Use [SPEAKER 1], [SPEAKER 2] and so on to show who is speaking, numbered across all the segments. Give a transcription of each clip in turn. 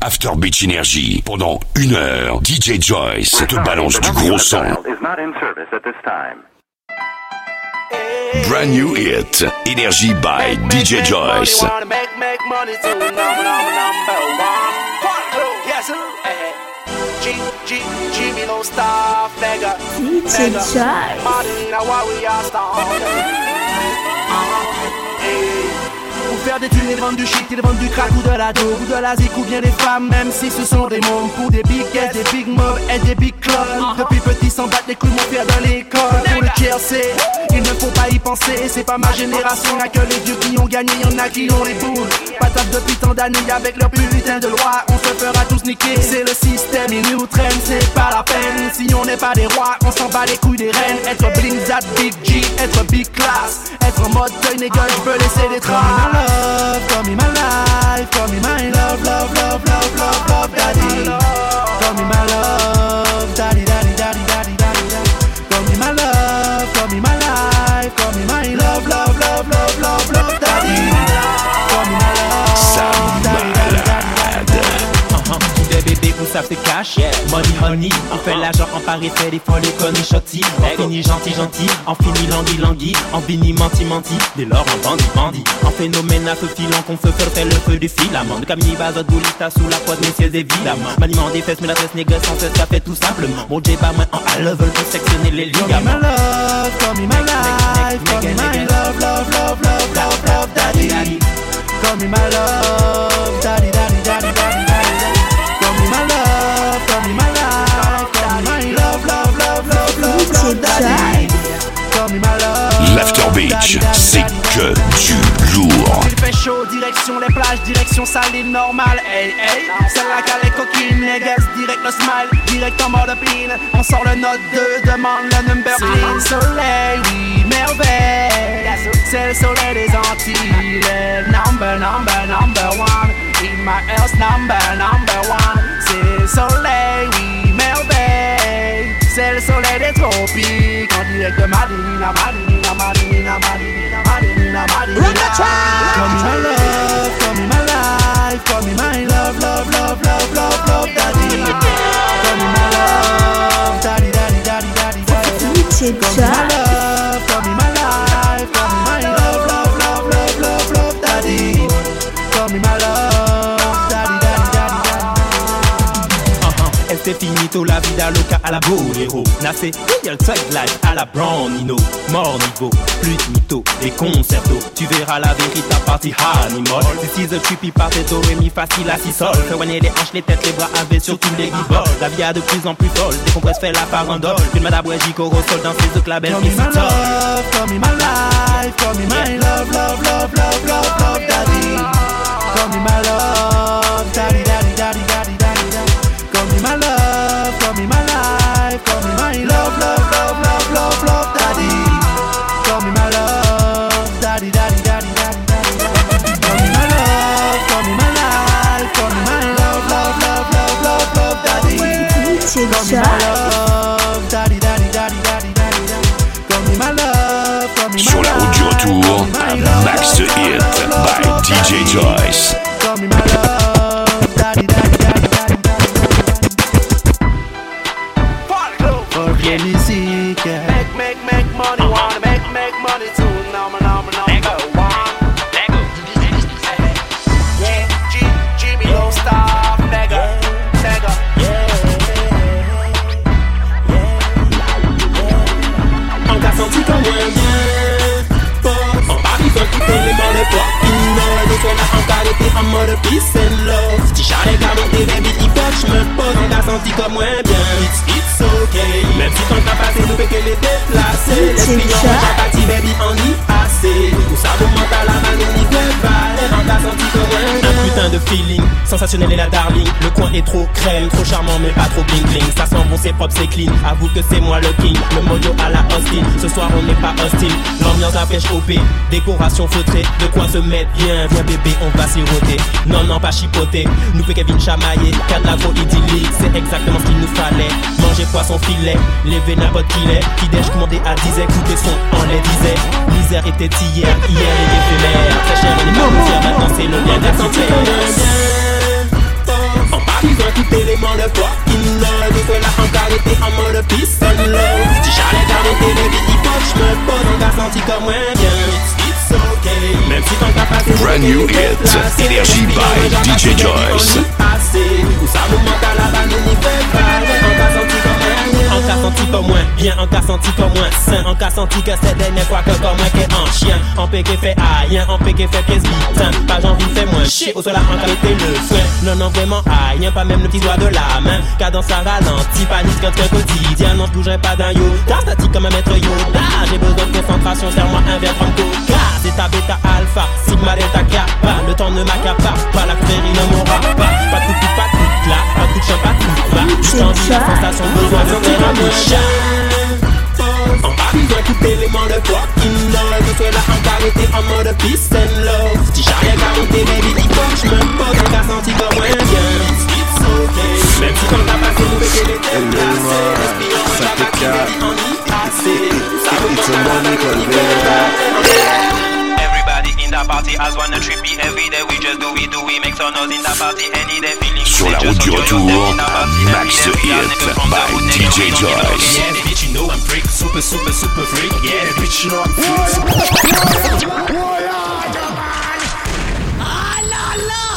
[SPEAKER 1] After Beach Energy. Pendant une heure, DJ Joyce te balance du gros son. Brand new hit. Energy by DJ Joyce.
[SPEAKER 2] DJ Joyce.
[SPEAKER 3] Faire des thunes, ils vendent du shit, ils vendent du crack ou de la dope ou de la zik ou bien des femmes, même si ce sont des mômes. Pour des big guests, des big mobs et des big clones. Depuis petit, s'en battent les couilles, mon père dans l'école. Pour le tiercé, il ne faut pas y penser. C'est pas ma génération, y'a que les dieux qui ont gagné, y'en a qui ont les boules. Patate depuis tant d'années avec leur putain de loi, on se fera tous niquer. C'est le système, ils nous traînent, c'est pas la peine. Si on n'est pas des rois, on s'en bat les couilles des reines. Être bling, big G, être big class. Être en mode deuil, nigga, je veux laisser des traces love, call me my life, call me my love, love, love, love, love, love, daddy. Call me my love,
[SPEAKER 4] Vous savent c'est cash Money money On fait l'argent en Paris fait des folles connes shotty On finit gentil gentil. On finit langui langui. En bini menti menti. Dès lors en bandit bandit. En phénomène à feu filant qu'on feu fait le feu du filament De Camini Bazot Boulita sous la poids messieurs évidemment Maniement des fesses mais la tresse négoce sans cesse ça fait tout simplement. Mon J pas moins en à level pour sectionner les
[SPEAKER 3] Call me my
[SPEAKER 4] ligaments.
[SPEAKER 3] love, call me my life, call me my love, love, love, love, love, love, daddy. Call me my love,
[SPEAKER 1] L'After Beach, c'est que du lourd.
[SPEAKER 3] Il fait chaud, direction les plages, direction saline normale, hey hey. C'est la calée coquine, niggas, direct le smile, direct en mode pin. On sort le note 2, demande le number C'est le soleil, oui, merveille. C'est le soleil des Antilles, le number, number, number one. In my house, number, number one. C'est le soleil, oui. C'est le soleil des tropiques, en direct de Madinina, Madinina, Madinina, Madinina, Madinina, Madinina. Call me my love, call me my life, call me my love, love, love, love, love, love, daddy. Call me my love, daddy, daddy, daddy, daddy, daddy. Call me my love,
[SPEAKER 4] Este finito la vida loca à la Bolero Nace real thug life à la Brown Nino. Mort niveau, plus de mytho Des concertos, tu verras la vérité à partie animal This is trippy party do ré mi facile à si sol Fait wagner les hanches, les têtes, les bras avec sur tous les guiboles La vie a de plus en plus folle, décompresse fait la farandole. Une madame Jico au sol dans ses labels
[SPEAKER 3] Call me my love, call me my life, call me my love, love, love, love, love, daddy. Call me my love, daddy, love, love,
[SPEAKER 1] by DJ. Joyce.
[SPEAKER 4] Trop crème, trop charmant mais pas trop bling bling. Ça sent bon, c'est propre, c'est clean. Avoue que c'est moi le king. Le mojo à la Austin Ce soir on n'est pas hostile. L'ambiance à pêche OP Décoration feutrée. De quoi se mettre bien. Viens bébé on va siroter. Non non pas chipoter. Nous fait Kevin chamailler Cadre l'agro idyllique. C'est exactement ce qu'il nous fallait. Manger poisson filet. Lever n'importe qui l'est. Qui déj commandé à 10 Écouter son on les disait. Misère était hier. Hier est éphémère Très cher on est pas Maintenant c'est le bien d'être en de fucking love Nous fait la encarité en mode peace and love Si j'allais garder les vies hip-hop J'me pose on t'a senti comme moi. Bien It's okay Même si ton cas passé
[SPEAKER 1] Brand new hit. Energy by DJ Joyce.
[SPEAKER 4] Ou ça nous manque à la vanne, on y fait pas moi en cas senti comme moi, bien en cas senti comme moi, sain en cas senti que c'est dernière fois que comme moi qui en chien, en péché fait rien, en péché fait pièce putain, pas j'envie fait moins chier, au cela en qualité le frein, non non vraiment rien, pas même le petit doigt de la main, cadence ça ralentit, panique quand un quotidien, non je bougerai pas d'un yo, t'as statique comme un maître Yoda, j'ai besoin de concentration, serre-moi un verre comme coca, zeta beta alpha, sigma delta kappa, le temps ne m'accapare pas, la prairie ne m'aura tout va, juste envie, la sensation, besoin de faire un bouchard. On va vivre tout élément de fucking love Je suis là en carité en mode peace and love. Si j'arrive à carité, baby, dis pas je me pose On t'a senti comme moi bien. It's okay Même si quand t'as passé, nous que les têtes cassées Respire, on t'a pas baby, on y assez Ça veut pas
[SPEAKER 5] Everybody
[SPEAKER 1] Sur la route du retour, Max Hit by DJ Joyce.
[SPEAKER 4] Yeah, bitch, you know I'm freak, super, super, super freak. Yeah, bitch, you know I'm freak.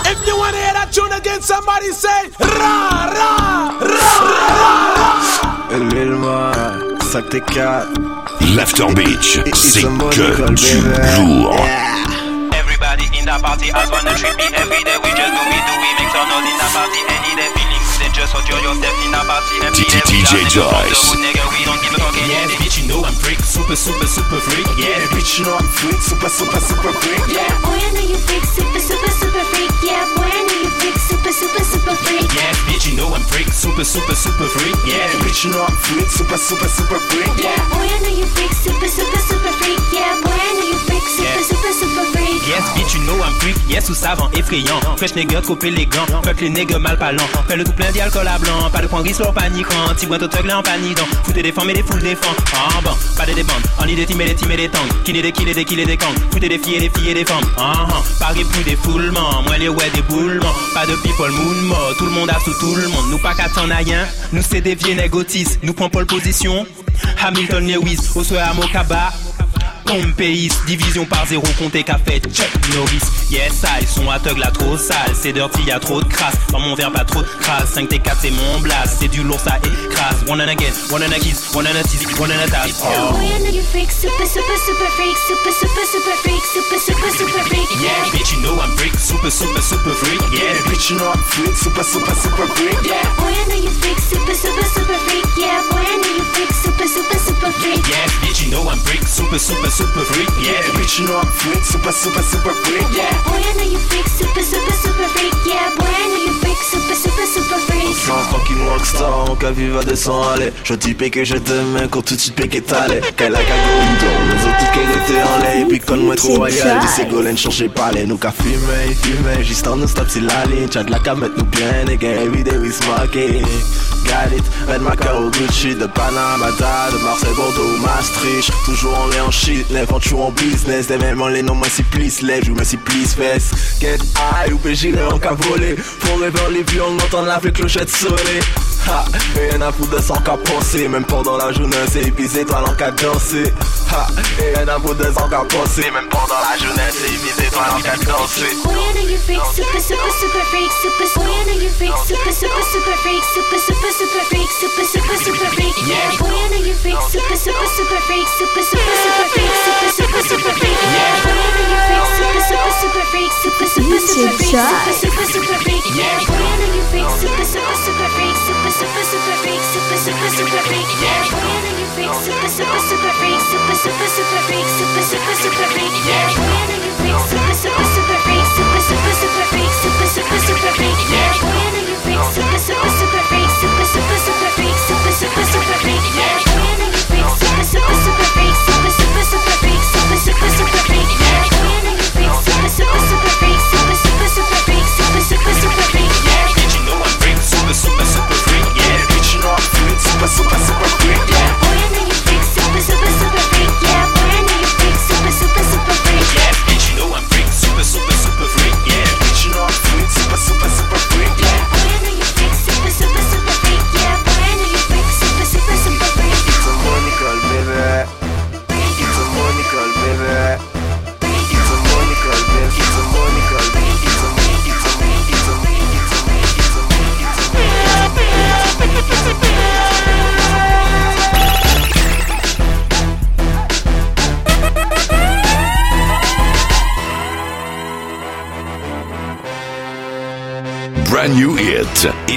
[SPEAKER 6] If you wanna hear that tune again, somebody say ra ra ra ra.
[SPEAKER 7] Quatre.
[SPEAKER 1] L'After Beach, c'est que du lourd.
[SPEAKER 5] Everybody in the party has one a trippy every day. We just do it, do we make some noise in the party any day. Feeling good and just enjoy yourself in the party every day. We
[SPEAKER 1] DJ
[SPEAKER 5] dance it
[SPEAKER 1] Joyce.
[SPEAKER 5] nigga, we don't give a fuck
[SPEAKER 4] Yeah, bitch, you know I'm freak, super, super, super freak. Yeah, bitch, you know I'm freak, super, super, super freak. Yeah.
[SPEAKER 2] Yeah, boy, I know you freak, super, super, super freak. Yeah, boy, I know you freak, super, super, super freak.
[SPEAKER 4] Yeah, bitch, you know I'm freak, super, super, super freak. Yeah, bitch, you know I'm freak, super, super, super freak.
[SPEAKER 2] Yeah, boy, I know you freak, super, super, super freak. Yeah, boy, I know you freak,
[SPEAKER 4] Yes, bitch, you know I'm freak. Yes, ou savant, effrayant. Fresh nigga, trop élégant. Les niggas mal parlants. Fais le tout plein d'alcool à blanc. Pas de point gris, slow paniquant. Ti bois là en paniquant. Foutez des femmes et des foules des femmes. Ah bon, pas des débandes. On lit des teams et des teams et des tangs. Qui des kills et des kills et des gangs. Foutez des filles et des filles et des femmes. Ah ah, Paris plus des foulements. Moi les ouais des boulements. Pas de people moon mort. Tout le monde a sous tout le monde. Nous pas qu'à t'en rien. Nous c'est des vieux négotis. Nous prend pole position. Hamilton Lewis. Au soir à Mokaba. Division par zéro, comptez qu'a fait Chuck Norris. Yes, ça, ils sont aveugles là trop sale. C'est dirty, y'a trop de crasse. Dans mon verre, pas trop de crasse. 5 T4, c'est mon blast. C'est du lourd, ça écrase. One and again, one and a kiss, one and a tease, one and a tasse. Oh.
[SPEAKER 2] Boy, I know you freak, super, super, super freak, super, super, super freak, super, super, super freak.
[SPEAKER 4] Yeah, bitch, you know I'm freak, super, super, super freak. Yeah, bitch, you know I'm freak, super, super, super freak.
[SPEAKER 2] Yeah, boy, I know you freak, super, super, super freak. Yeah, boy, I know you freak, super, super, super freak.
[SPEAKER 4] Yeah, bitch, you know I'm freak, super, super, super freak. Yeah, bitch, you know I'm freak, super, super, super freak.
[SPEAKER 2] Yeah, boy, I know you freak, super, super, super freak. Yeah, boy, I know you freak, super, super, super freak.
[SPEAKER 7] C'est un fucking rockstar, mon cas viva descend aller Je dis que je t'aime quand tout de suite péqué t'allais Qu'elle a cagoule les autres qui étaient en lait Puis quand moi trop royal, dis c'est golène changer pas les Nous qu'à fumer, fumer, juste en non-stop c'est la ligne. T'as de la cam mettre nous bien, les gars, every day we smoking Got it, Red Macao, Gucci, de Panama, de Marseille, Bordeaux, Maastricht. Toujours en lait en shit, lève en business Des mêmes les noms, moi si please, lève, je me si please, fesse Get high, ou pégirer en qu'à voler Pour rêver les vieux, on entend la vraie clochette sonner Ha, et rien à foutre de son qu'à penser Même pendant la journée, c'est épuisé, toi l'en qu'à danser Ha, et rien à foutre de son qu'à penser Même pendant la journée, c'est épuisé, toi l'en qu'à danser
[SPEAKER 2] Boy, I know you freak, super, super, super freak, super, boy, I know you freak, super, super, super freak, super, super, super freak, super, super, super freak. Yeah, boy, I know you freak, super, super, super freak, super, super, super freak, super, super, super freak. Yeah, know you freak, super, super, super freak, super, super, super freak, super, super, super freak. Yeah, know you freak, super, super, super freak, super, super, super freak, super, super, super freak. Yeah, know you freak, super, super, super freak, super, super, super freak, super, super, super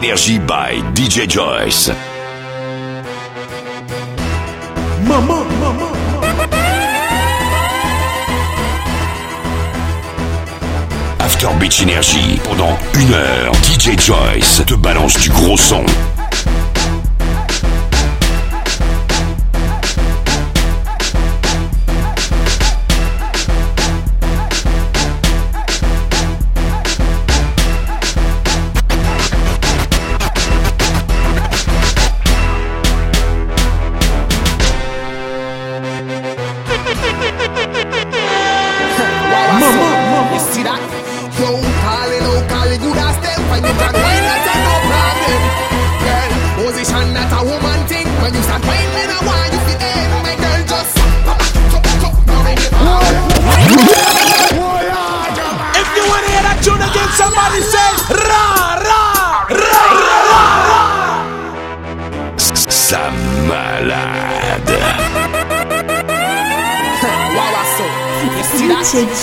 [SPEAKER 1] Énergie by DJ Joyce. After Beach Energy, pendant une heure, DJ Joyce te balance du gros son.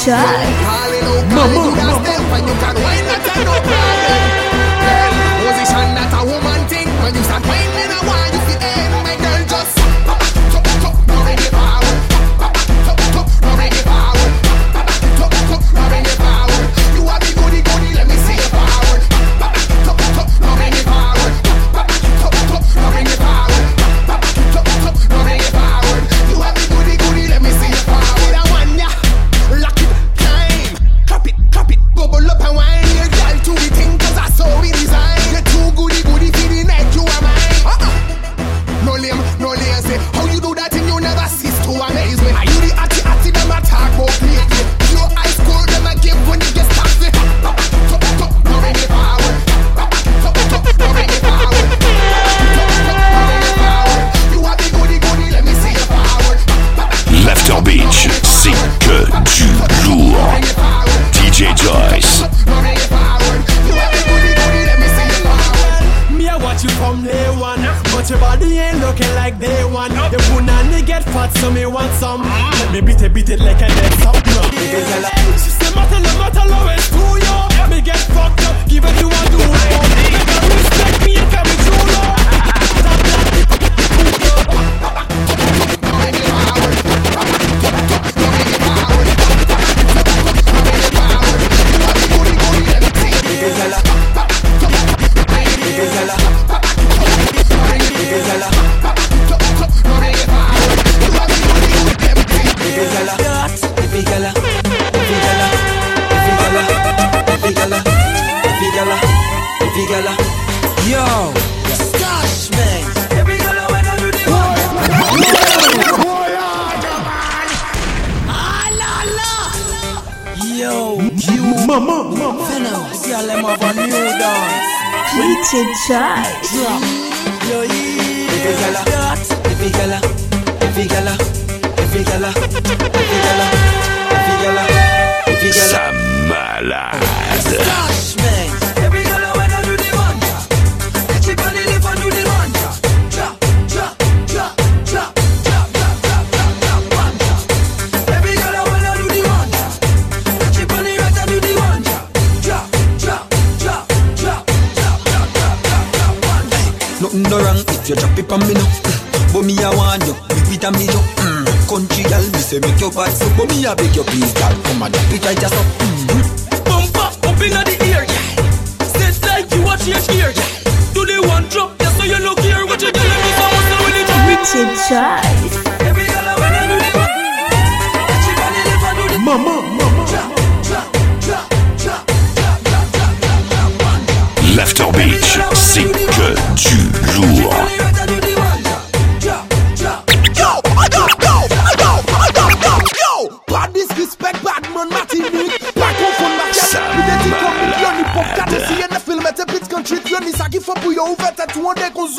[SPEAKER 3] shy.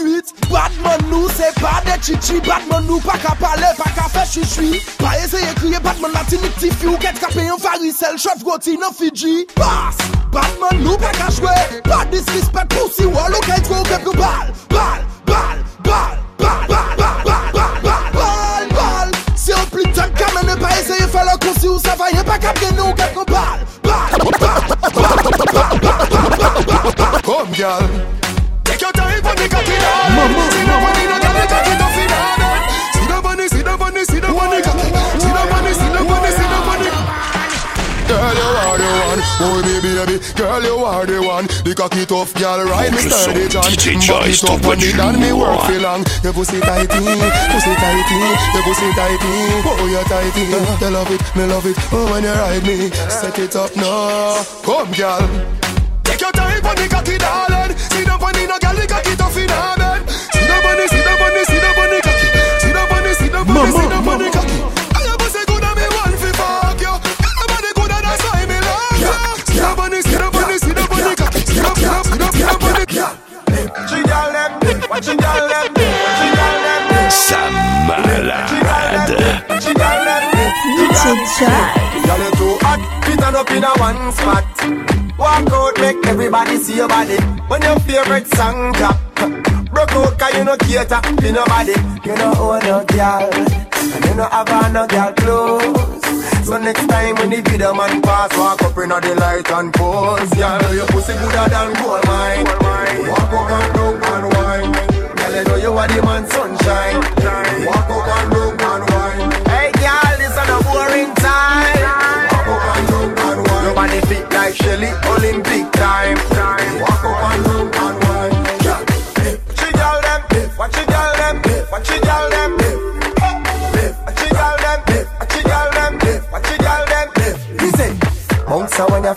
[SPEAKER 3] 18 Batman nou se pa de chichi Batman nou pa ka pale, pa ka fe chichui Pa eseye kriye Batman la tinik ti fi Ou ket kape yon varisel, chef goti nan Fiji Bas, Batman nou pa ka chwe Pa disrespect pou si wal Ou ket go bep yo bal, bal, bal, bal, bal, bal, bal, bal, bal, bal, bal, bal Se ou pli tank kamene pa eseye fe la konsi Ou sa vayen pa kap gen nou ket go bal, bal, bal, bal, bal, bal, bal,
[SPEAKER 8] bal, bal, bal Kom gyal the cocky, darling. See the money, no girl, the cocky tough in darling. See the money, see the money, see the money. See the money, see the money, see the money. Girl, you are the one, oh baby, baby. Girl, you are the one. The cocky tough girl, ride me
[SPEAKER 3] Le
[SPEAKER 8] sturdy,
[SPEAKER 3] son
[SPEAKER 8] John.
[SPEAKER 3] DJ
[SPEAKER 8] Back
[SPEAKER 3] Joyce
[SPEAKER 8] it up
[SPEAKER 3] t'envoie
[SPEAKER 8] it and me
[SPEAKER 3] lourd.
[SPEAKER 8] work for long. Your pussy tighty, pussy tighty, your pussy tighty. Oh, you tighty. You love it, me love it. Oh, when you ride me, set it up now. Come, girl. Take your time on the cocky, darling. See the bunny, no girl, the cocky tough in her bed. See the bunny, see the bunny, see the bunny cocky. See the bunny, see the bunny, see the bunny cocky. I your pussy good and me want fi fuck you. Your body good and that's why me love you. See the bunny, see the bunny, see the bunny cocky. See the, see the, see see the bunny.
[SPEAKER 9] She gal them, watch she gal them, she gal them.
[SPEAKER 3] Ça malade.
[SPEAKER 9] She gal them,
[SPEAKER 10] DJ Joyce.
[SPEAKER 9] Girl, you too hot, on up in a one spot. Walk out, make everybody see your body. When your favorite song drop, broke out 'cause you no cater to nobody. You know own no girl, and you no have no girl clothes. So next time when the video man pass, walk up in the light and pose. Girl, your pussy gooder than gold mine. Walk up and down and wine. Girl, you know you are the man sunshine. Walk up and down and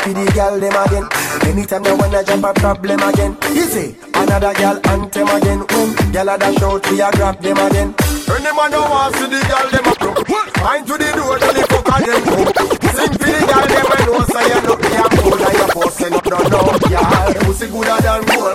[SPEAKER 9] Bounce a when you feed the girl them again. Anytime they wanna jump a problem again. Easy, another girl anthem again. When girl a dash out, we a grab them again. Any man don't want see the girl them a broke. Mind to the door, tell the them come. Sing for the girl them when no say you look a fool and you bustin' up no no. Yeah, pussy gooder than gold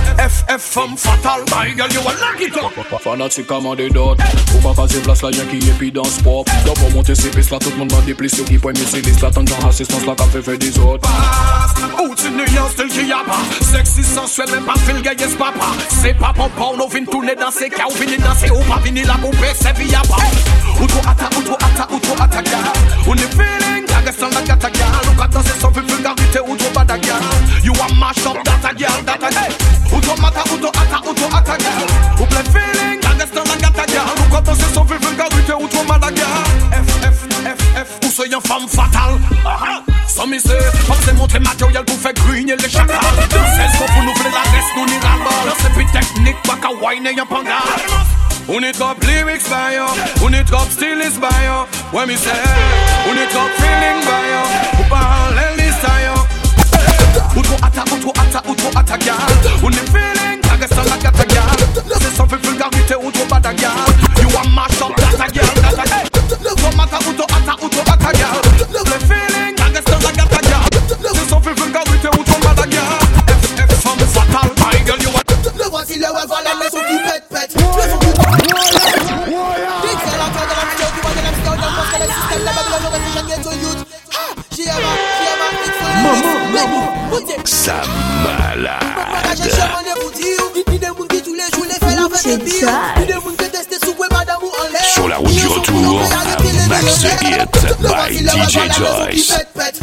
[SPEAKER 6] femme fatale, my girl, you a lock it up.
[SPEAKER 11] Fanatiquement des dots. Faut pas casser place là, y'a qui est puis dans ce pop D'abord monter ses pistes là, tout le monde va déplier Ceux qui pointent mes sévices là, tant genre assistance là, qu'a fait fait des autres.
[SPEAKER 6] Ou tu New York, style qui y a pas. Sexy, sensuel, même pas fil gay, yes papa. C'est pas pompon, on vient tourner dans ces cas Ou venir danser, ou pas venir la couper, c'est via pas. Ou toi atta, ou toi atta, ou toi attaga On est feeling, la reste la gataga Ou quand danser sans fil vulgarité, ou toi badaga You a mash up, data girl, data hey. Wine y'a pas on est top lyrics by yo On est top stylist by yo mi c'est On est top feeling by yo Pour parler lista yo Outro atta, outro atta, outro atta gal On est feeling la gata gal C'est sans fait vulgarité, outro bada gal
[SPEAKER 3] Sur la route du retour, max de hits by DJ Joyce.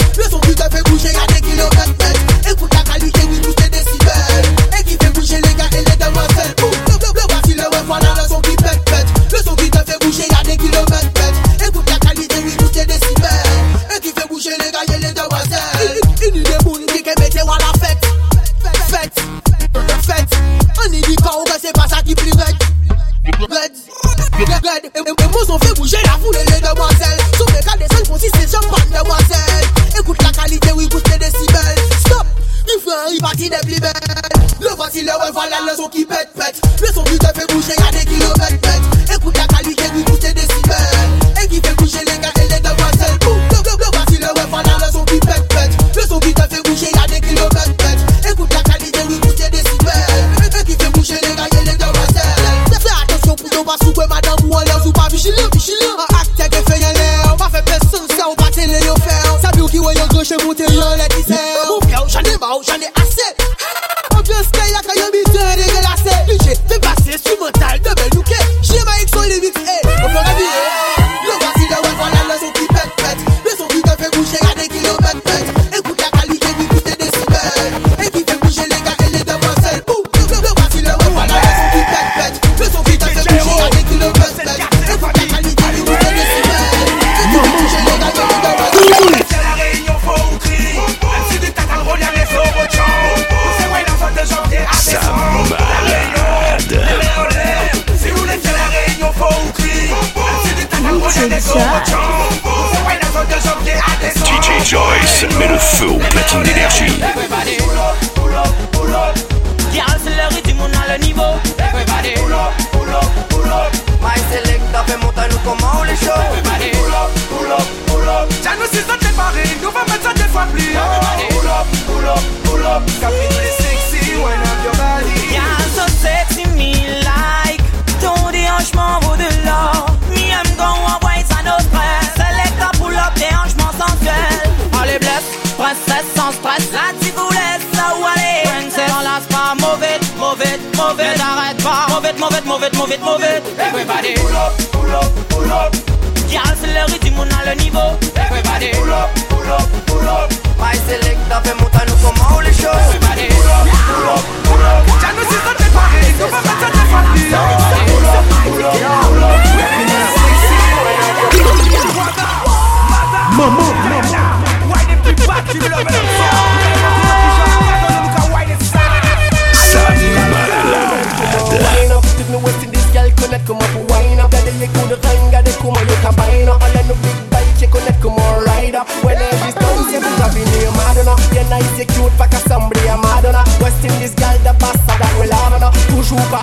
[SPEAKER 12] Maman, maman Why the big back you love it
[SPEAKER 13] Wine up, stiff no waist in this girl connect come up Wine up, that day you could find Got the kuma you combine up All in the big bike you connect come on Ride when every stone you be Madonna, you're nice, cute Fuck a somebody, Madonna West this girl, the bastard that will have Toujours
[SPEAKER 12] pas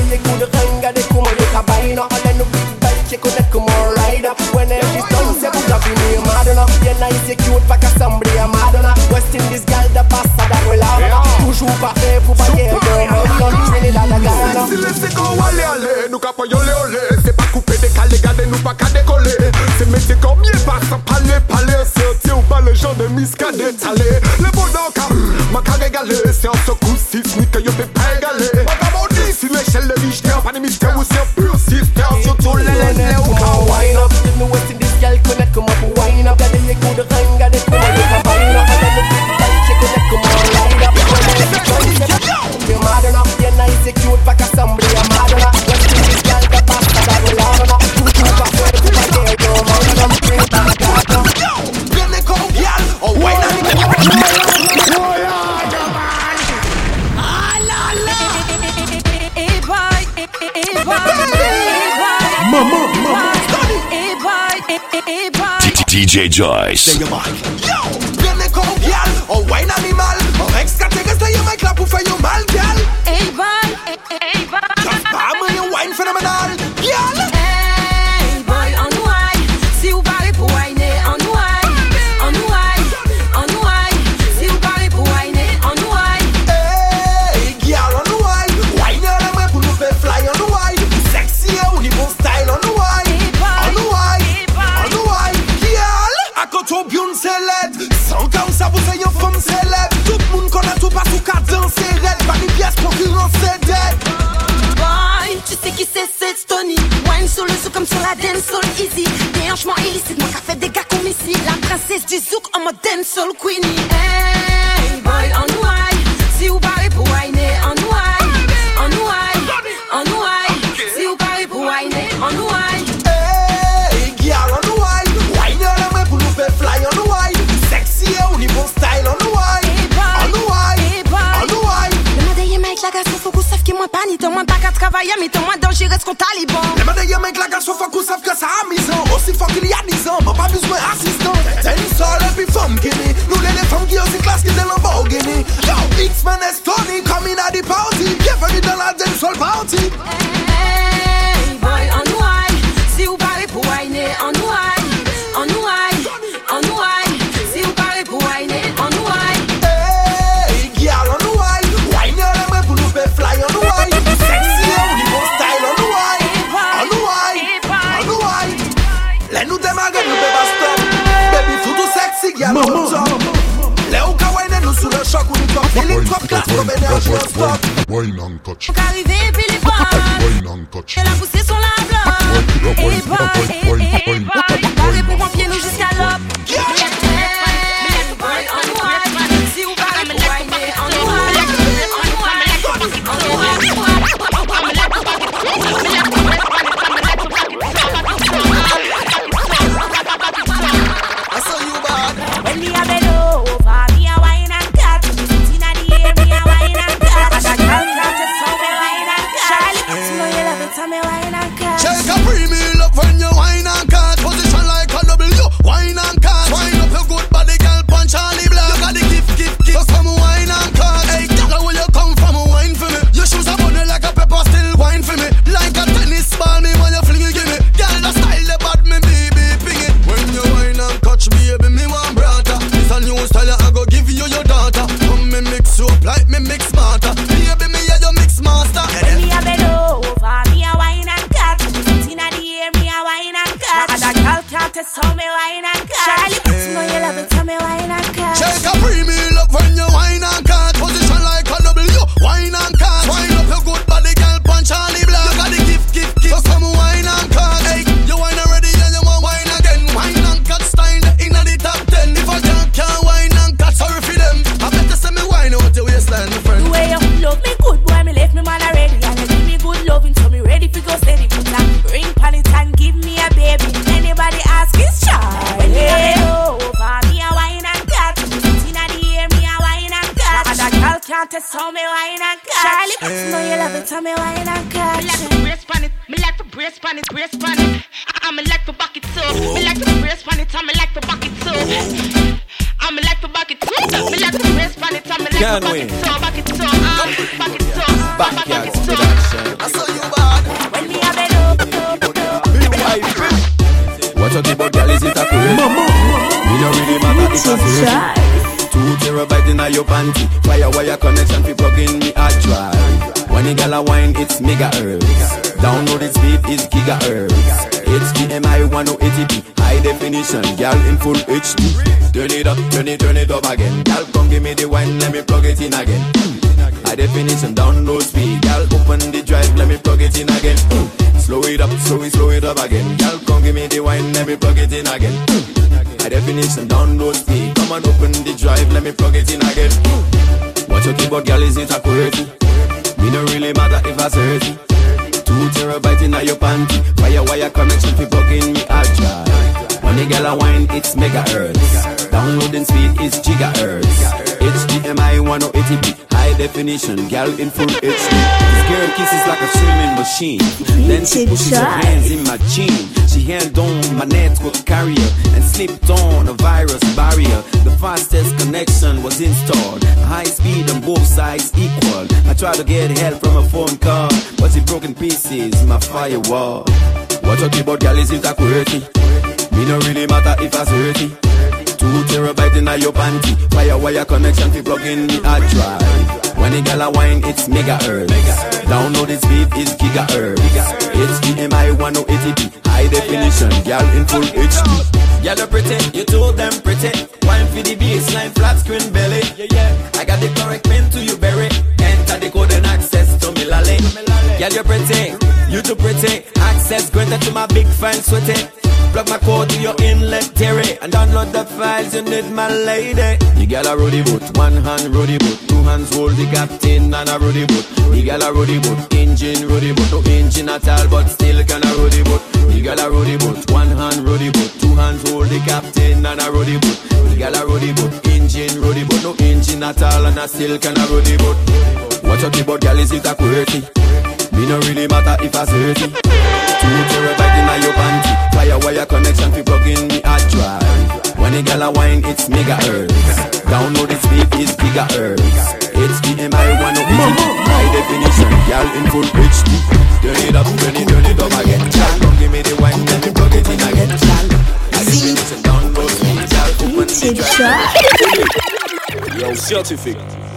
[SPEAKER 12] distingues gal de Nous capons C'est pas coupé décalé Gardez nous pas qu'à décoller C'est comme Pas sans parler parler ou pas le genre de miscadé Talé Le mm, Ma carré C'est en secours Si Mama, mama,
[SPEAKER 1] DJ Joyce.
[SPEAKER 14] Say your mic. Yo! la dance soul easy. Déhanchement illicite, mon café des gars comme ici. La princesse du zouk en mode dance soul queenie. Hey, boy on white. travail à mi-temps, moins dangereux qu'on taliban.
[SPEAKER 12] Les manières mains que la gâche, faut qu'on savent que ça amusant. Aussi fort qu'il y a 10 ans, m'a pas besoin d'assistant. C'est une seule et puis femme qui est Nous les femmes qui aussi classe qui est dans Yo, X-Men est Tony, coming at the party. Bienvenue
[SPEAKER 14] dans la dance soul party. Wine and touch. Girl can't test how me wine and cut. Charlie, you know you love it, tell me wine and cut.
[SPEAKER 15] Me like to brace pan it, me like to brace pan it, brace pan it. I'm like to back it too. Me like to brace pan it, I'm like to back it too. I'm like to back it too. Me like to brace pan it, I'm like to
[SPEAKER 1] Can't
[SPEAKER 15] back it too, back it too, uh, back it too, back
[SPEAKER 1] Backyard
[SPEAKER 15] it too.
[SPEAKER 1] production.
[SPEAKER 16] I saw you bad.
[SPEAKER 14] When me a bend over,
[SPEAKER 17] Watch out about girl, is it a craze? Me no really matter if I say Two terabyte in your panty. Fire wire connection fi plug in me hard drive When a wine, it's megahertz Download its speed is gigahertz HDMI 1080p High definition, girl in full HD Turn it up, turn it, turn it up again. Girl come give me the wine, let me plug it in again High definition, download speed. Girl open the drive, let me plug it in again. Mm. Slow it up, slow it, slow it up again. Girl come give me the wine, let me plug it in again. Mm. High definition, download speed. Come on open the drive, let me plug it in again. Mm. Watch your keyboard, girl, is it a QWERTY? Me no really matter if I 30 Two terabyte in your panty. Fire wire connection fi plug in me hard drive. When the girl a wine, it's megahertz. Downloading speed is gigahertz HDMI 1080p High definition, girl in full HD This girl kisses like a swimming machine. Then she pushes her hands in my chin She held on my network carrier And slipped on a virus barrier. The fastest connection was installed. High speed on both sides equal. I tried to get help from a phone call But it broke in pieces, my firewall. Watch out about girl, is it a QWERTY? Me no really matter if I 30 Two terabyte in your panty. Fire wire connection fi plug in me hard drive. When the girl a wine it's mega megahertz Download the speed is gigahertz HDMI 1080p High definition Girl in full HD Girl you pretty, you told them pretty. Wine for the baseline flat screen belly Yeah, yeah. I got the correct pin to you berry. Enter the code and access to me lolly. Girl you're pretty, too pretty. Access granted to my big fine sweaty Plug my code to your inlet Terry And download the files you need my lady. The girl a roadie boat, one hand roadie boat Two hands hold the captain and a roadie boat The girl a roadie boat, engine roadie boat No engine at all but still can a roadie boat The girl a roadie boat, one hand roadie boat Two hands hold the captain and a roadie boat The girl a roadie boat, engine roadie boat No engine at all and a still can a roadie boat Watch out about girl is it a QWERTY Me no really matter if I 30 Two terabyte in your panty. Fire wire connection fi plug in me hard drive. When the girl a wine it's megahertz Download the speed is gigahertz HDMI 1080 High definition Girl in full HD Turn it up, turn it, turn it up again Girl come give me the wine Let me plug it in again High definition download speed Girl open the drive.
[SPEAKER 1] Yo, scientifique.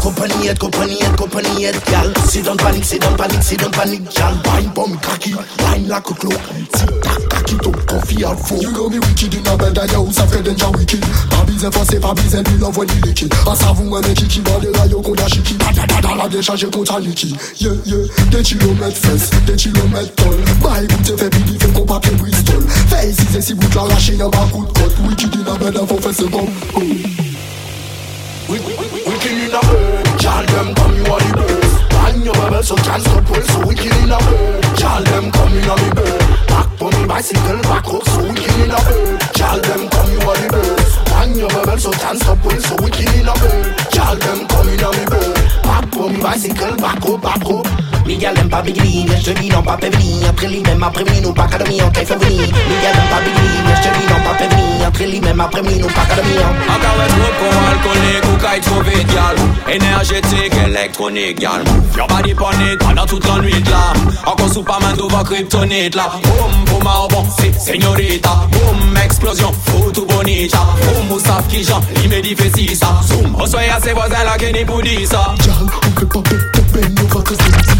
[SPEAKER 18] Compagniette, compagniette, compagniette, gal. C'est dans le panique,
[SPEAKER 14] c'est dans le panique, c'est dans le panique, gal.
[SPEAKER 19] Wine, bomb, kaki, wine la coclo. Tic tac, kaki, donc confie à faux. You know me wicked in a bed, I know ça fait déjà wicked. Pas bizarre, forcé, pas bizarre, lui l'envoie du liquide. À savon, un équipe, dans les rayons qu'on a chiqui. Dadada, la bien chargée contre un liquide. Yeah, yeah, des kilomètres fesses, des kilomètres tol. Bah écoute, c'est bidi, qu'on papier Bristol. Fais ici, c'est si vous la lâchez, y'a pas coup de. Wicked in a bed, avant fait ce bon.
[SPEAKER 14] Oui, oui. Them come you are the best. Bang your bubble so can't stop well, so wicked in a bed. Gal them come in on me bed. Back for me bicycle, back up, so wicked in a bed. Gal them come you are the best. Bang your bubble so can't stop well, so wicked in a bed. Gal them come in on me bed. Back for me bicycle, back up, back up. Les gars n'aiment pas Bigly, mais je dis non pas Pevely Après lui même après lui nous pas académie en fait venir. Les gars n'aiment pas Bigly, mais je dis non pas Après lui même après lui nous pas académie en
[SPEAKER 17] Encore un groupe con alcoolique ou kite trop vite, gal Énergétique, électronique, gal panique pendant toute la nuit, là Encore sous pas d'ouvre kryptonite, là Boum, boum, ah bon, c'est señorita. Boum, explosion, foutu bonita. Boum, Moussaf qui j'en, il me dit fais si ça. Zoom, on soyez à ses voisins là, pour dire ça
[SPEAKER 19] Gal, on fait pas on va casser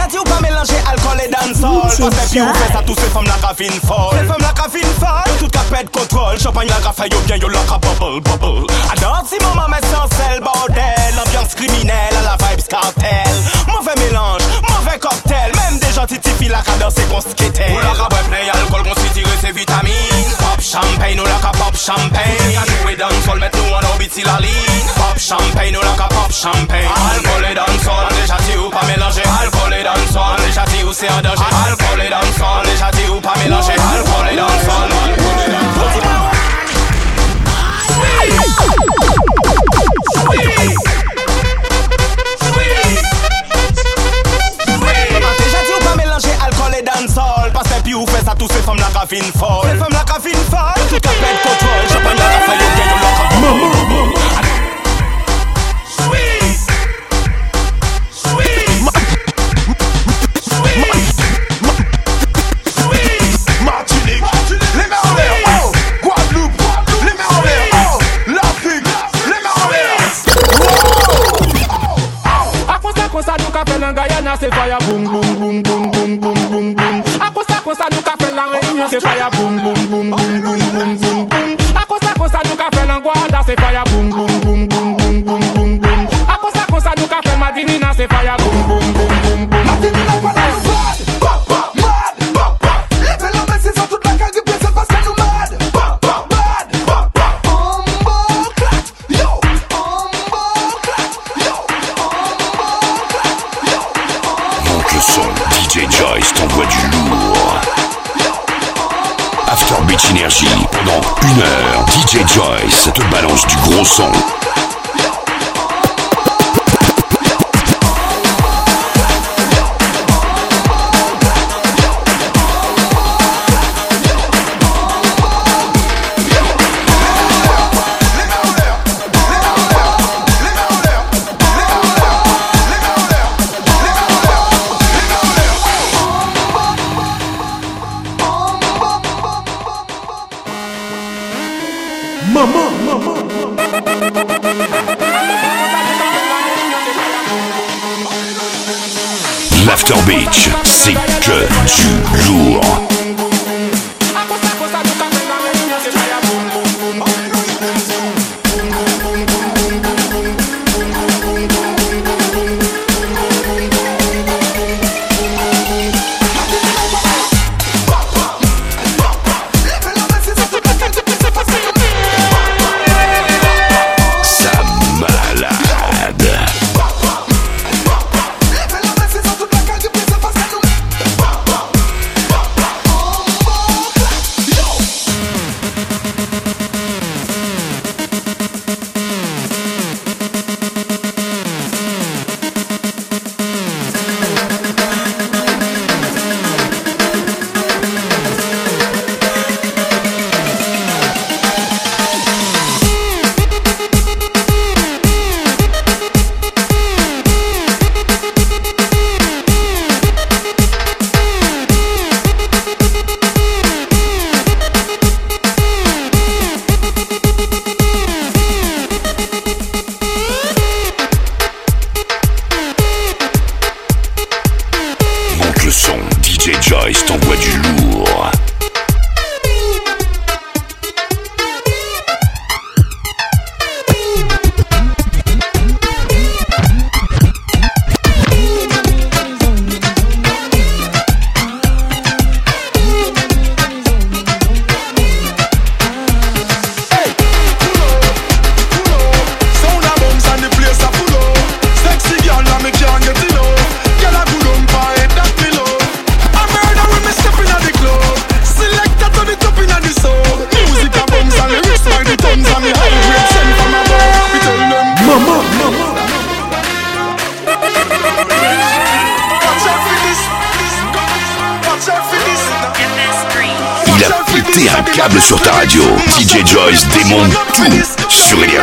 [SPEAKER 20] chati ou pa melange alkol e dansol? Pase pi ou fes a tou se fom la ravin fol Se fom la ravin fol Tout ka pet kontrol Champagne la rafa yo bien yo la ka bubble bubble. A dansi maman mè sans sel bordel. Ambiance kriminelle a la vibes cartel Mauvais mélange, mauvais cocktail. Mèm de janti tifi la ka danse kon sketel
[SPEAKER 17] Ou la ka brepne alkol kon si tire se vitamine.
[SPEAKER 20] Pop champagne, oh, like a pop champagne.
[SPEAKER 17] Ka nou e dansol, met nou an obiti la lin
[SPEAKER 20] Pop champagne, no like a pop champagne.
[SPEAKER 17] Alkol e dansol, an deja ti ou pa melange Alkol e dansol, an deja ti ou se an danger Alkol e dansol, an
[SPEAKER 20] deja ti ou pa melange Alkol e dansol, alkol e Sweet! Sweet! ça tous ces femmes la ravine folle Ces femmes la ravine folle Tout à peine contrôle Je prends la rafale et gagne la Sweet Sweet Sweet
[SPEAKER 8] Martinique Les mains en l'air oh Guadeloupe Les mains en l'air oh L'Afrique Les mains en l'air
[SPEAKER 1] Guyana C'est fire boum boum boum boum boum boum boum A quoi ça, quoi ça, nous lan Réunion se fire boom boom boom boom boom boom boom boom Akosa kosa nou ka fe lan Guada se fire boom boom boom boom boom boom boom boom Akosa kosa nou ka fe Madinina se fire boom boom boom
[SPEAKER 21] DJ Joyce te balance du gros son. L'After Beach, c'est que du lourd. son, DJ Joyce t'envoie du lourd. DJ Joyce démonte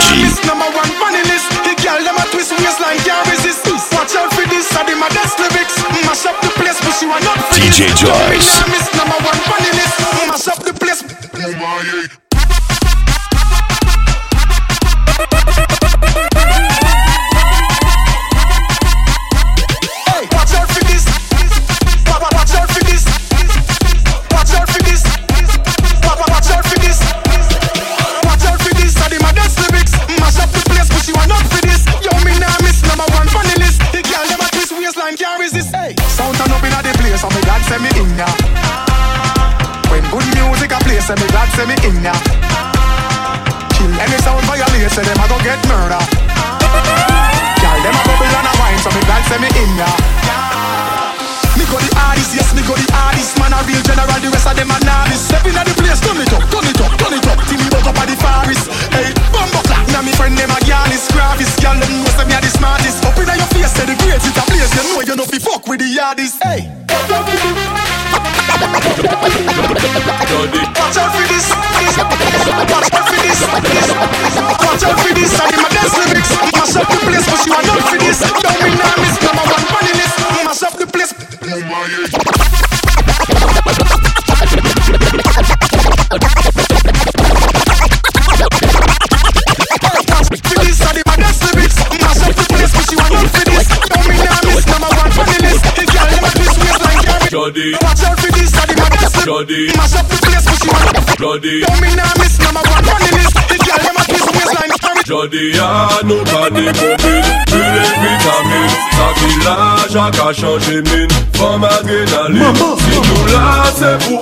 [SPEAKER 22] carry Watch out for this, I did my dance lyrics Mash up the place, but you are not Don't be now miss number one funny list. The girl them a twist waistline carry
[SPEAKER 8] Jodi a nou pa ni mobil Pile vitamin Sa village a ka chanje min. Fom adrenalin Si nou la se pou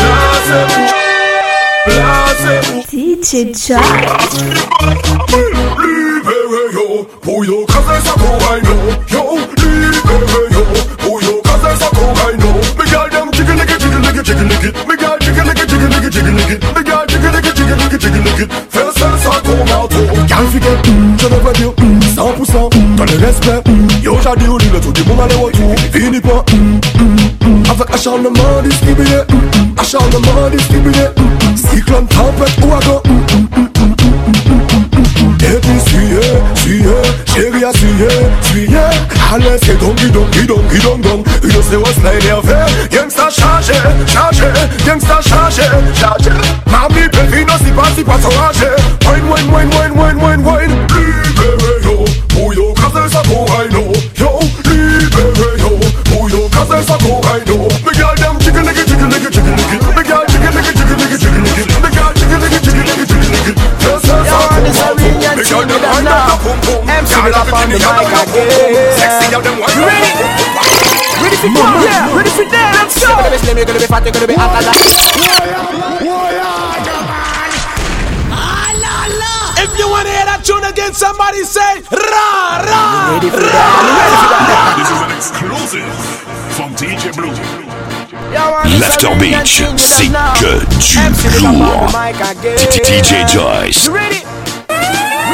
[SPEAKER 8] La se pou La se pou
[SPEAKER 10] DJ Joyce.
[SPEAKER 8] Libere yo. Pou yo kaze sa koraino Yo Libere yo it, lick it, Me chicken lick it, lick it, lick it Me chicken lick it, lick it, lick it Fais ça, ça comme un tour
[SPEAKER 22] Gal fi get, mm, je devrais dire mm, 100% mm, Dans le respect, mm, yo j'ai dit au lit le tout du monde aller retour Fini pas, mm, mm, mm, avec acharnement distribué mm, mm, Acharnement distribué mm, mm, Cyclone, tempête, ouragan chérie a suyé, suyé Allez c'est donc, donc, donc, donc, donc Une what's là énervé Gangsta chargé, chargé Gangsta chargé, chargé Mami, péfine, si pas, si pas s'enrager Wine, wine, wine, wine, wine, wine, wine
[SPEAKER 8] Libere yo Pou yo kaze sa koraino Yo Libere yo Pou yo kaze sa koraino Me gal dem pum pum up in the mic again Sexy gal dem wind up the pum pum
[SPEAKER 1] Ready for what? Yeah, ready for that. Let's go.
[SPEAKER 15] Gonna be slim, you're gonna be fat, you're gonna be hot as a
[SPEAKER 3] If you wanna hear that tune again, somebody say ra ra.
[SPEAKER 21] Ready
[SPEAKER 3] that?
[SPEAKER 21] This is an exclusive from DJ Blue. L'After Beach, c'est que du lourd. DJ Joyce.
[SPEAKER 1] Ready?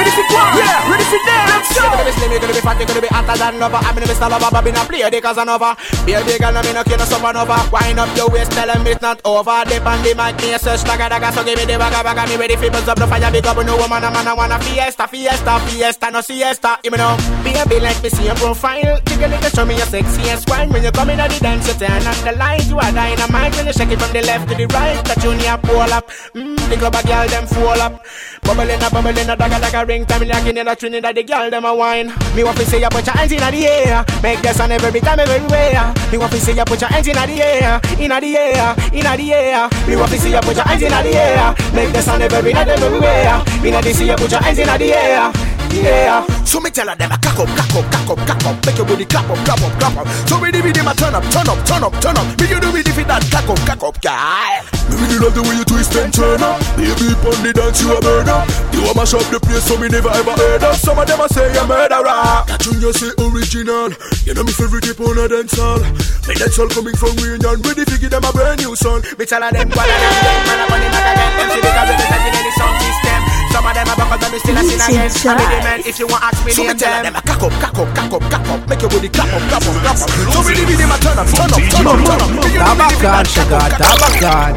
[SPEAKER 1] Ready for what? Yeah, ready for that. Let's go.
[SPEAKER 15] You're gonna be slim, you're gonna be fat, you're gonna be hotter than ever. I'm in the Mr. Lover, but me not play the Casanova Baby girl, no me no care no supernova Wind up your waist, tell them it's not over. Dip on the mic, me a search daga daga So give me the baga baga, me ready for buzz up the fire Big up, no woman, a man, I wanna. Fiesta, fiesta, fiesta, no siesta. You know, baby like me see your profile. Jiggle it, show me your sexiest wine When you come in at the dance, you turn on the lights You are dynamite. When you shake it from the left to the right The junior pull up, mmm, the club a girl them full up. Bubbling a bubbling a daga daga ring
[SPEAKER 23] springtime like in the Trinidad, the girl them a wine. Me want to say you put your hands in the air, make the sun every time everywhere. Me want to say you put your hands in the air, in the air, in the air. Me want to say you put your hands in the air, make the sun every time everywhere. Me to see you put your hands in the air. Yeah. So me tell them a cock up, cock up, cock up, cock up, make your body clap up, clap up, clap up. So me the them a turn up, turn up, turn up, turn up. Me you do it if it that cock up, cock up, guy.
[SPEAKER 8] Me really love the way you twist and turn up. Baby, on the dance you a burner. You a mash up the place so me never ever heard of. Some of them a say you're murderer. That you say original. You know me favorite tip on a dance hall My dance all coming from Union Ready to give them a brand new song.
[SPEAKER 23] Me tell them what them them Man up on the back again Them see touch in the sound system Some of them a buckle but me still a sin again I be the man if you want ask me
[SPEAKER 8] So me
[SPEAKER 23] name
[SPEAKER 8] tell her
[SPEAKER 23] them.
[SPEAKER 8] them a cock up, cock up, cock up, cock up. Make your body clap up, clap up, clap up. So me the them a turn up, turn up, turn up, turn up. Me you know me the
[SPEAKER 23] Tabakan, sugar, tabakan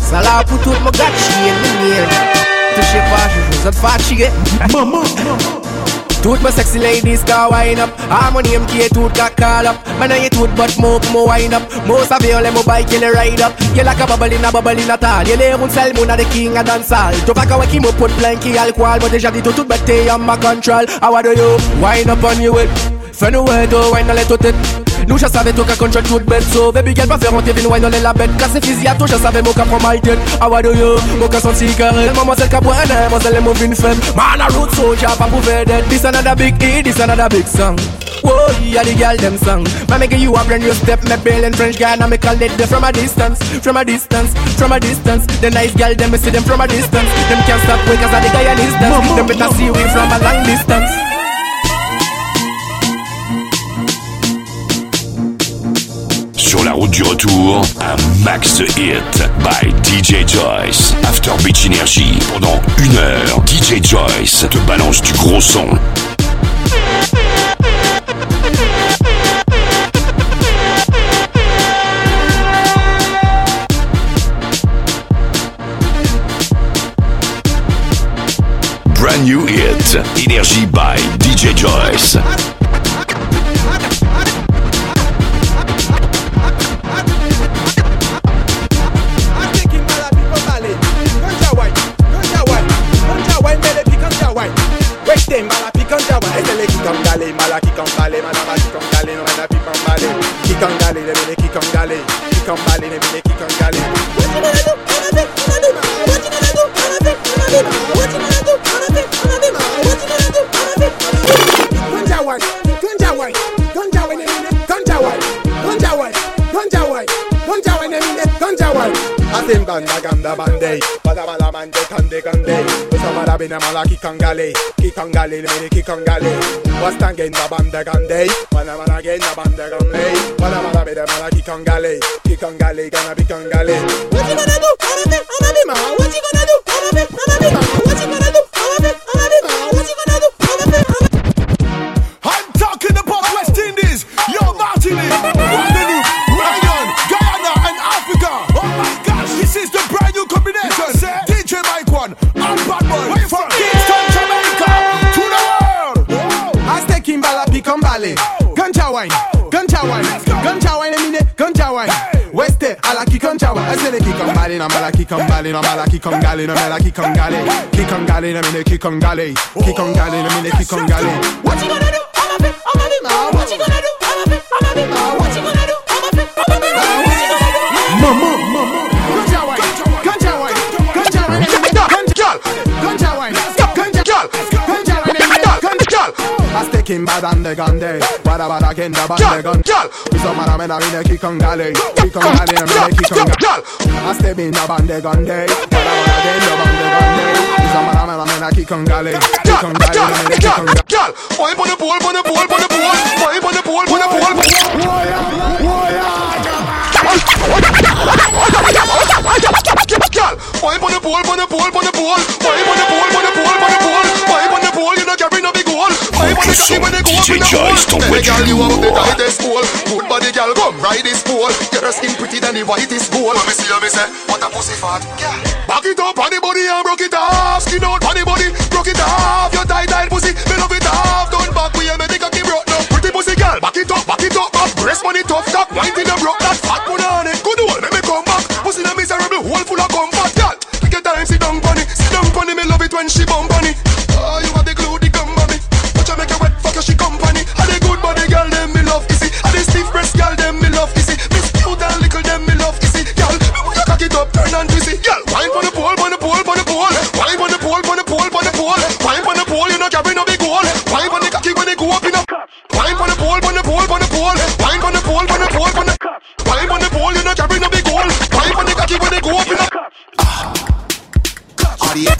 [SPEAKER 23] Sala pour tout mon gars chier lumière Touchez pas, je vous ai fatigué Maman Tout my sexy ladies can wine up. I'm Harmony MK tout got call up. Man I tout but more mo wine up. Most of you let mo bike you ride up. You like a bubble in a bubble in a tall. You lay round sell moon the king a dance hall. Vas qu'à qui me put blanky alcohol But déjà dit tout tout bête en ma control. How do you? Wine up on you with ouais to wine a let tout Nous je savais tout qu'à control tout bête So baby girl pas faire monter vin wine on est la fusil à tout je savais mon cap from my tête ah, How do you Mon cas son cigarette Maman c'est le cap ouais Moi c'est le moving femme Man a root soldier pas pour faire dead This another big hit This another big song Whoa, yeah, the girl them song. Man, make you a brand new step. Me Berlin French guy, now me call it from a distance, from a distance, from a distance. The nice girl, them me see them from a distance. Them can't stop quick as the guy and his dance. Them better see we from a long distance.
[SPEAKER 1] Sur la route du retour, un max de hit by DJ Joyce. After Beach Energy. Pendant une heure, DJ Joyce te balance du gros son. Brand new hit, Energy by DJ Joyce.
[SPEAKER 23] mala qui kangale, madame qui kangale, madame qui kangale, qui kangale, les qui kangale, qui les qui kangale.
[SPEAKER 24] Asim banda ganda bande Bada bada bande kande kande. Usa bada bina mala kikangale. Kikangale le mene kikangale. Wastan genda banda gande Bada bada genda banda
[SPEAKER 23] gonna do? What you gonna do? What you gonna do? What you gonna do?
[SPEAKER 8] I'm talking about West Indies, yo Martinique,
[SPEAKER 24] wine Ganja wine Ganja wine emine Ganja wine Weste eh, ala kikanja wine Azele kikambale na mala kikambale na mala kikangale na mala kikangale Kikangale na mine kikangale Kikangale na mine kikangale
[SPEAKER 23] What you gonna do? Anabi, anabi ma. What you gonna do? Anabi, anabi ma. What you gonna do?
[SPEAKER 24] And the gande Wada wada kenda bande gun Uso mara mena mine kikangale Kikangale na mine kikangale Azte bina bande gande Wada wada kenda bande gande Uso mara mena mena kikangale Kikangale na mine kikangale
[SPEAKER 8] Girl, wine on the pole, on the pole, on the pole, wine on the pole, on the pole. Girl, wine on the pole, on the pole, on the pole, wine on the pole, on the pole, on the pole,
[SPEAKER 1] DJ
[SPEAKER 8] in the
[SPEAKER 1] Joyce
[SPEAKER 8] hole.
[SPEAKER 1] t'envoie
[SPEAKER 8] Hey, you have the tightest pole. Good body, girl, come ride this pole. Your skin pretty than the whitest gold. Let me see, let me say, what a pussy fat. Back it up on the body and broke it off. Skin out on the body, broke it off. Your tight, tight pussy, me love it off. Don't back we me think I keep broke now. Pretty pussy girl, back it up, back it up, up. Breast money tough, that wine till you broke that fat put on it. Good one, let me come back. Pussy na miserable, hole full of comfort, girl. Take your time, sit down, bunny, sit down, bunny. Me love it when she bump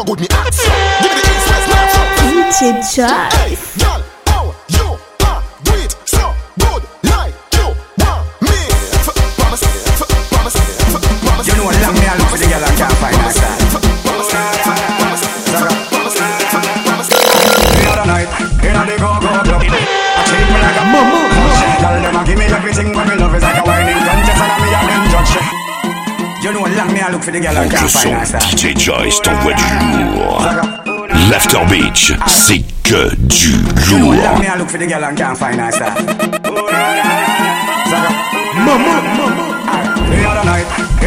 [SPEAKER 25] so good, me act so. Give me the east, west, north, south.
[SPEAKER 26] DJ Joy.
[SPEAKER 25] Hey, girl, oh, you are do it so good like you want me. F- Promise, f- promise, f- promise.
[SPEAKER 20] You know what long me I look for the girl I can't find her truc
[SPEAKER 1] Le son DJ Joyce t'envoie du lourd. L'After Beach, c'est que du lourd.
[SPEAKER 20] Maman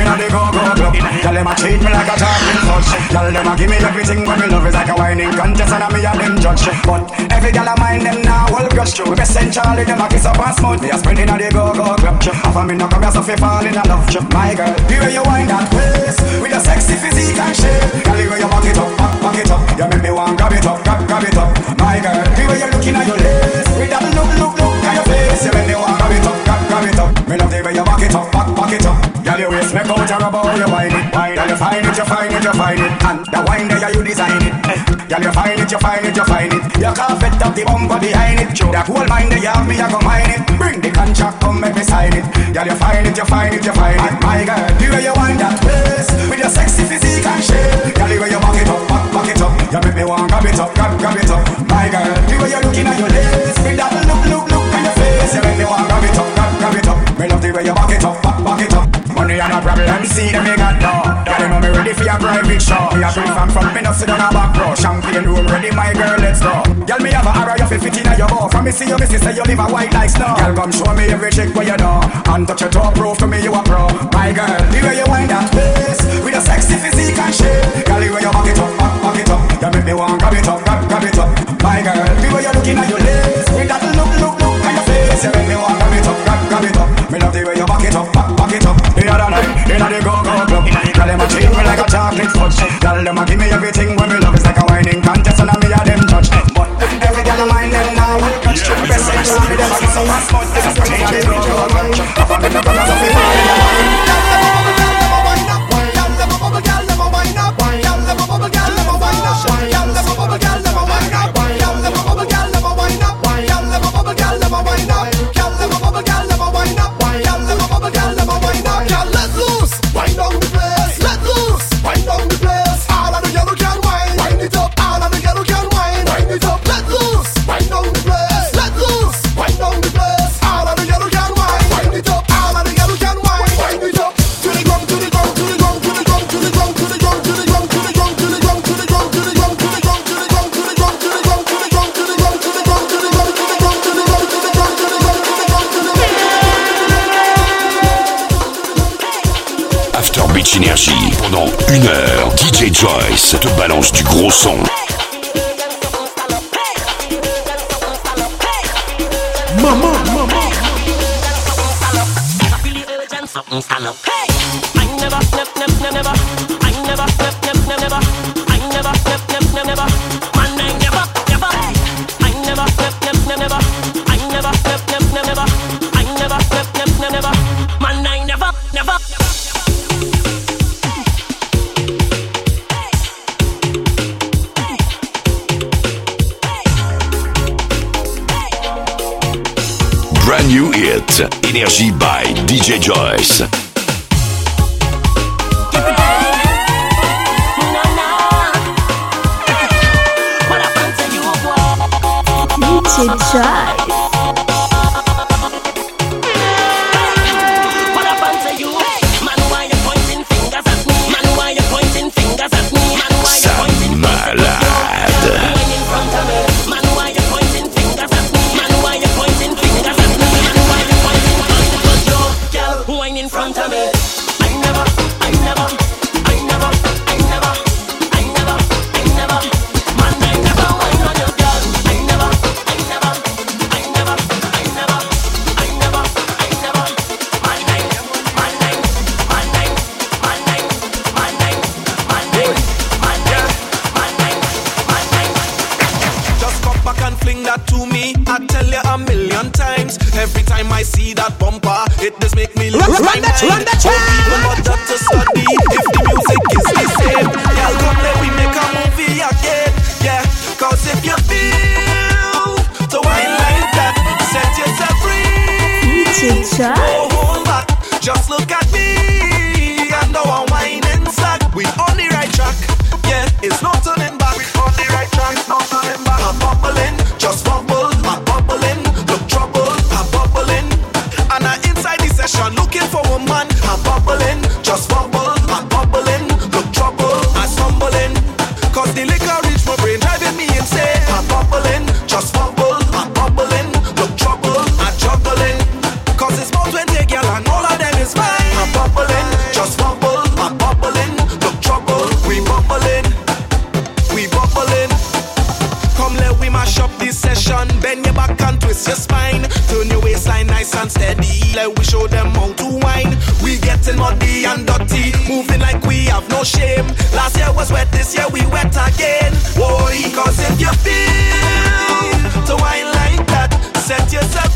[SPEAKER 20] night, in a the go-go club, girl them a treat me like a talking touch. Girl them a give me everything, but me love is like a whining contest, and I me a them judge. But every girl a mind them now all gush. We best send Charlie them a kiss up and smooth. Me a spend in a the go-go club. Half a me no come here so fi fall in love. My girl, the way you wind that waist with your sexy physique and shape. Girl, the way you back it up, back, back it up. You make me want grab it up, grab, grab it up. My girl, the way you looking at your lace with that look, look, look the wine there, you design it. Eh, girl, you find it, you find it, you find it. You can't fit up the bumper behind it. That whole mind there, you have me, I go mine it. Bring the contract, come make me sign it. Girl, you find it, you find it, you find it. My girl, way you a bring from front, me no sit on a back row. Champagne room ready, my girl, let's go. Girl, me have a arrow, you fi fit in your bow. From me see you, me say you live a white like snow. Girl, come show me every trick where you know. And touch your toe, proof to me you a pro. My girl, the way you wind that waist with a sexy physique and shape. Girl, the way you back it up, back, back it up. You make me want grab it up,
[SPEAKER 1] une heure, DJ Joyce te balance du gros son. New hit, Energy by DJ Joyce.
[SPEAKER 26] DJ Joyce.
[SPEAKER 14] It's about 20 girl and all of them is mine. I'm bubbling, just bubble. I'm bubbling, look trouble. We bubbling, we bubbling. Come let we mash up this session. Bend your back and twist your spine. Turn your waistline nice and steady. Let we show them how to wine. We getting muddy and dirty. Moving like we have no shame. Last year was wet, this year we wet again. Boy, cause if you feel to wine like that, set yourself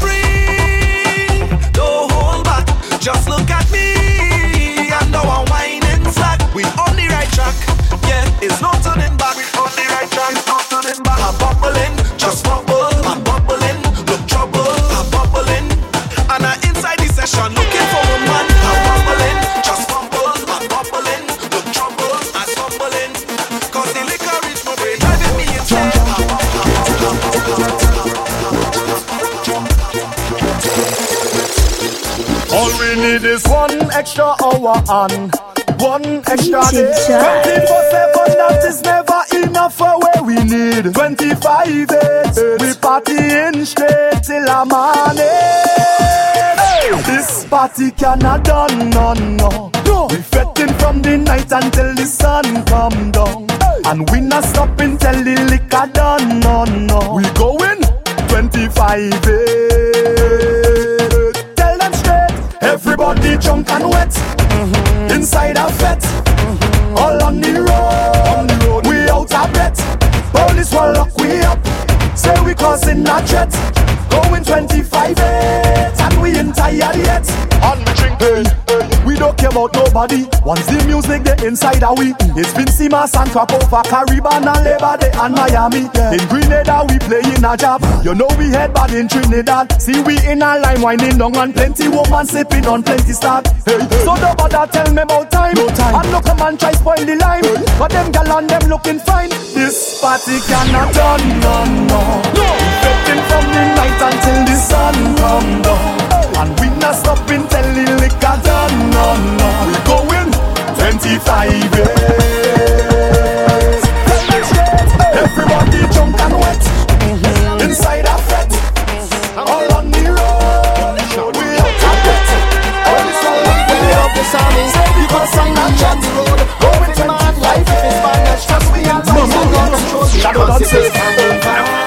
[SPEAKER 14] we
[SPEAKER 27] need is one extra hour and one extra day.
[SPEAKER 26] Teacher.
[SPEAKER 27] 24 7, that is never enough for where we need. 25 days, we partying straight till a morning. This party cannot done, no, no. We fetting from the night until the sun come down. And we not stopping till the liquor done, no, no. We going 25 days. Tell them straight, everybody drunk and wet. Mm-hmm. Inside a vet, mm-hmm. all on the road. We out of breath. Police will lock we up. Say we causing a threat. Going 25 days, and we ain't tired yet. On me drink, hey, hey. We don't care about nobody. Once the music get inside of we, it's been Simas and Crop Over Caribbean and Labor Day and Miami. In Grenada we playing a job. You know we head bad in Trinidad. See we in a line winding down and plenty woman sipping on plenty stock. Hey, so nobody tell me about time. No time. And no come and try spoil the line. But them gal and them looking fine. This party cannot done, no, no. No. Waiting from the night until the sun come down. And we not stopping till the liquor done, no, no. We going 25 days. Everybody drunk and wet. Inside a fret. All on the road. We breath. All this all we up the sound is you got sign and chat the road. Going to my life if it's Spanish. Trust me, I'm not going to control. Shadow dances.
[SPEAKER 12] Carnival, carnival, yeah.
[SPEAKER 26] Teacher.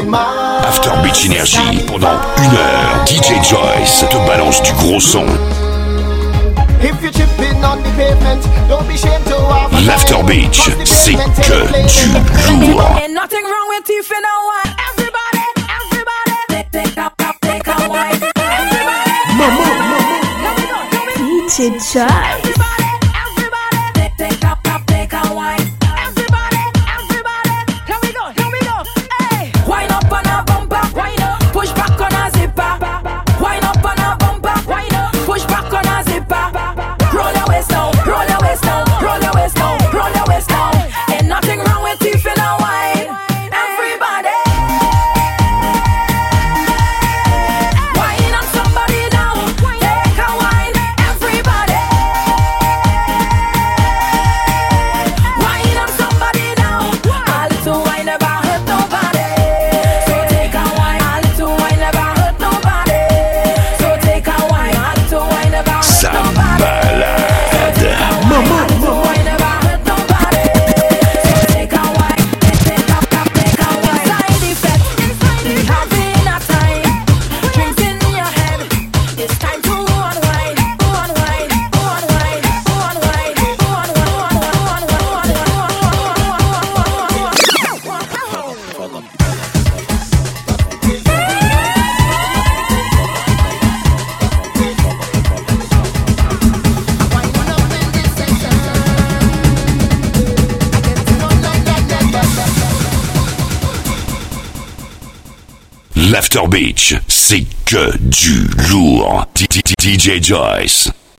[SPEAKER 1] After Beach Energy, pendant une heure, DJ Joyce te balance du gros son. L'After Beach, c'est que du lourd.
[SPEAKER 26] DJ Joyce.
[SPEAKER 1] After Beach, c'est que du lourd. DJ Joyce.